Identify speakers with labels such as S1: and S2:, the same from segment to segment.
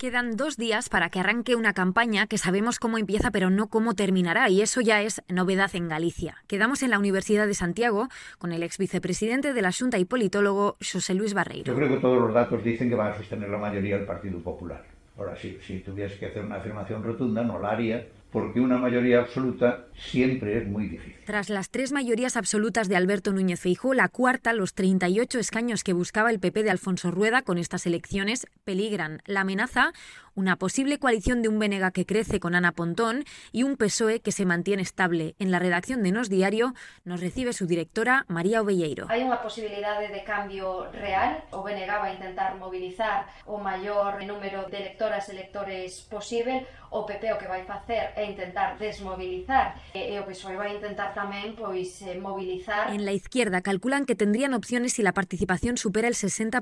S1: Quedan dos días para que arranque una campaña que sabemos cómo empieza pero no cómo terminará y eso ya es novedad en Galicia. Quedamos en la Universidad de Santiago con el ex vicepresidente de la Junta y politólogo José Luis Barreiro.
S2: Yo creo que todos los datos dicen que va a sostener la mayoría del Partido Popular. Ahora sí, si tuvieras que hacer una afirmación rotunda no la haría porque una mayoría absoluta siempre es muy difícil.
S1: Tras las tres mayorías absolutas de Alberto Núñez Feijóo, la cuarta, los 38 escaños que buscaba el PP de Alfonso Rueda con estas elecciones, peligran. La amenaza, una posible coalición de un Benega que crece con Ana Pontón y un PSOE que se mantiene estable. En la redacción de Nos Diario nos recibe su directora María Ovelleiro.
S3: Hai unha posibilidade de cambio real. O Benega va a intentar movilizar o maior número de electoras electores posible. O PP o que vai facer e intentar desmovilizar e, e o PSOE vai intentar tamén pois eh, movilizar.
S1: En la izquierda calculan que tendrían opciones si la participación supera el 60%.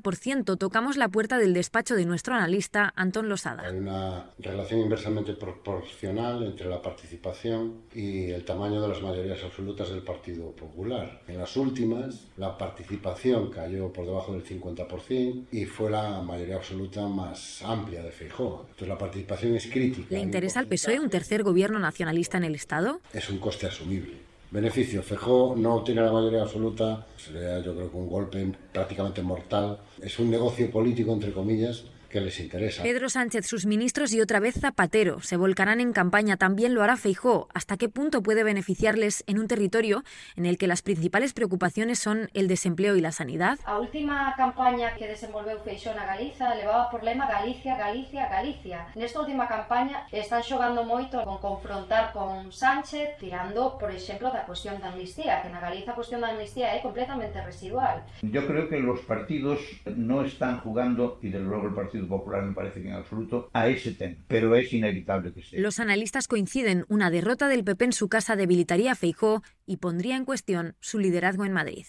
S1: Tocamos la puerta del despacho de nuestro analista Antón Losada.
S4: Hay una relación inversamente proporcional entre la participación y el tamaño de las mayorías absolutas del Partido Popular. En las últimas, la participación cayó por debajo del 50% y fue la mayoría absoluta más amplia de Feijóo. Entonces la participación es crítica.
S1: ¿Le interesa al PSOE un tercer gobierno nacionalista en el Estado?
S4: Es un coste asumible. Beneficio, Fejó no obtiene la mayoría absoluta, sería yo creo que un golpe prácticamente mortal. Es un negocio político, entre comillas, que les interesa.
S1: Pedro Sánchez, sus ministros y otra vez Zapatero se volcarán en campaña. También lo hará Feijó. ¿Hasta qué punto puede beneficiarles en un territorio en el que las principales preocupaciones son el desempleo y la sanidad?
S3: A última campaña que desenvolveu Feixó na Galiza levaba por lema Galicia, Galicia, Galicia. Nesta última campaña están xogando moito con confrontar con Sánchez tirando, por exemplo, da cuestión da amnistía, que na Galiza a cuestión da amnistía é completamente residual.
S2: Yo creo que los partidos no están jugando, y desde luego el Popular me parece que en absoluto, a ese tema, pero es inevitable que sea.
S1: Los analistas coinciden, una derrota del PP en su casa debilitaría a Feijó y pondría en cuestión su liderazgo en Madrid.